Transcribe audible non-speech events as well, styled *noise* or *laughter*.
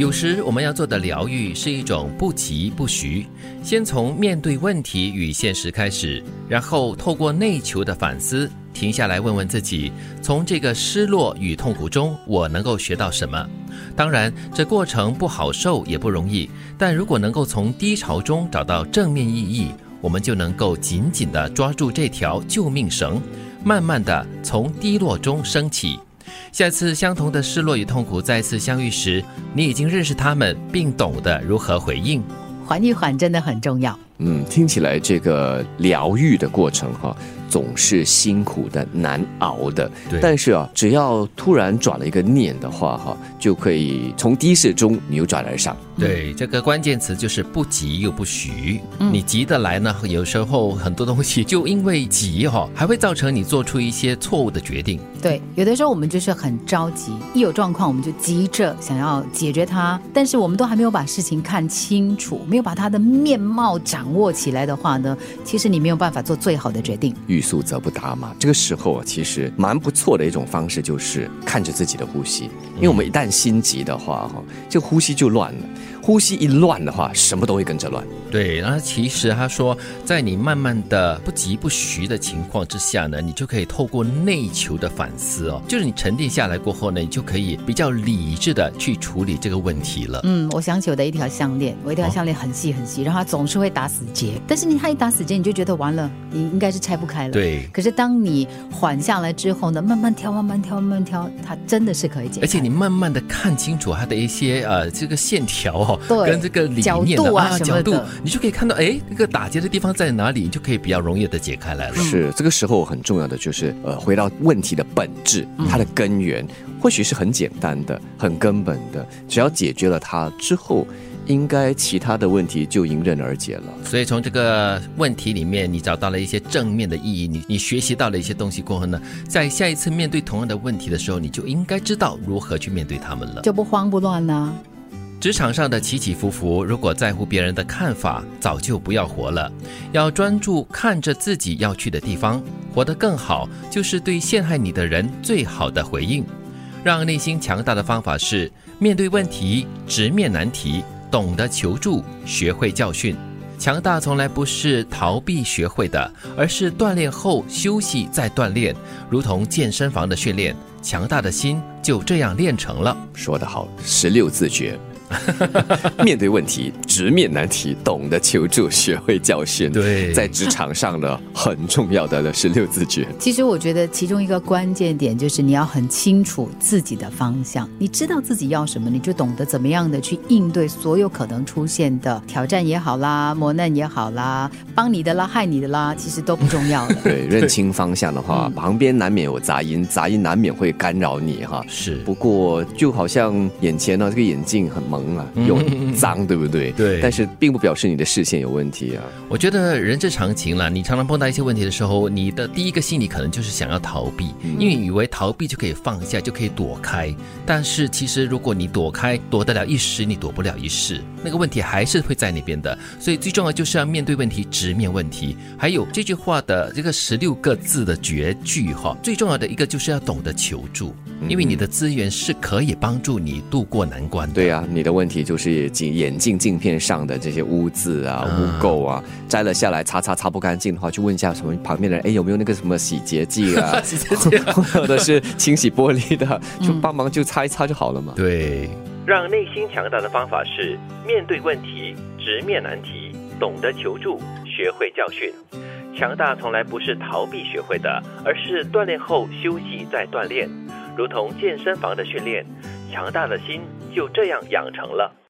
有时我们要做的疗愈是一种不急不徐，先从面对问题与现实开始，然后透过内求的反思，停下来问问自己：从这个失落与痛苦中，我能够学到什么？当然，这过程不好受，也不容易。但如果能够从低潮中找到正面意义，我们就能够紧紧地抓住这条救命绳，慢慢地从低落中升起。下次相同的失落与痛苦再次相遇时，你已经认识他们，并懂得如何回应。缓一缓真的很重要。嗯，听起来这个疗愈的过程哈。总是辛苦的、难熬的，但是啊，只要突然转了一个念的话，哈，就可以从低势中扭转而上。对，这个关键词就是不急又不徐。你急得来呢，有时候很多东西就因为急哈，还会造成你做出一些错误的决定。对，有的时候我们就是很着急，一有状况我们就急着想要解决它，但是我们都还没有把事情看清楚，没有把它的面貌掌握起来的话呢，其实你没有办法做最好的决定。欲速则不达嘛。这个时候啊，其实蛮不错的一种方式，就是看着自己的呼吸。因为我们一旦心急的话，哈，这呼吸就乱了。呼吸一乱的话，什么都会跟着乱。对，然后其实他说，在你慢慢的不急不徐的情况之下呢，你就可以透过内求的反思哦，就是你沉淀下来过后呢，你就可以比较理智的去处理这个问题了。嗯，我想起我的一条项链，我一条项链很细很细，然后它总是会打死结，但是你它一打死结，你就觉得完了，你应该是拆不开了。对。可是当你缓下来之后呢，慢慢挑，慢慢挑，慢慢挑，它真的是可以解。而且你慢慢的看清楚它的一些呃这个线条哦，对，跟这个理念的啊角度，你就可以看到哎。那个打结的地方在哪里，你就可以比较容易的解开来了。是这个时候很重要的，就是呃，回到问题的本质，它的根源或许是很简单的、很根本的，只要解决了它之后，应该其他的问题就迎刃而解了。所以从这个问题里面，你找到了一些正面的意义，你你学习到了一些东西过后呢，在下一次面对同样的问题的时候，你就应该知道如何去面对他们了，就不慌不乱呢。职场上的起起伏伏，如果在乎别人的看法，早就不要活了。要专注看着自己要去的地方，活得更好，就是对陷害你的人最好的回应。让内心强大的方法是面对问题，直面难题，懂得求助，学会教训。强大从来不是逃避学会的，而是锻炼后休息再锻炼，如同健身房的训练。强大的心就这样练成了。说得好，十六字诀。*laughs* 面对问题，直面难题，懂得求助，学会教训。对，在职场上呢，很重要的 *laughs* 是六字诀。其实我觉得其中一个关键点就是你要很清楚自己的方向，你知道自己要什么，你就懂得怎么样的去应对所有可能出现的挑战也好啦，磨难也好啦，帮你的啦，害你的啦，其实都不重要的。*laughs* 对，认清方向的话，旁边难免有杂音，杂音难免会干扰你哈。是，不过就好像眼前呢，这个眼镜很蒙。啊，有脏，对不对？对，但是并不表示你的视线有问题啊。我觉得人之常情了，你常常碰到一些问题的时候，你的第一个心理可能就是想要逃避，因为以为逃避就可以放下，就可以躲开。但是其实如果你躲开，躲得了一时，你躲不了一世，那个问题还是会在那边的。所以最重要就是要面对问题，直面问题。还有这句话的这个十六个字的绝句哈，最重要的一个就是要懂得求助，因为你的资源是可以帮助你度过难关的。对啊，你的。问题就是镜眼镜镜片上的这些污渍啊、污垢啊，摘了下来擦擦擦不干净的话，就问一下什么旁边的人，哎，有没有那个什么洗洁剂啊？*laughs* 洗洁剂，*laughs* 或者是清洗玻璃的，*laughs* 就帮忙就擦一擦就好了嘛。对，让内心强大的方法是面对问题，直面难题，懂得求助，学会教训。强大从来不是逃避学会的，而是锻炼后休息再锻炼，如同健身房的训练。强大的心就这样养成了。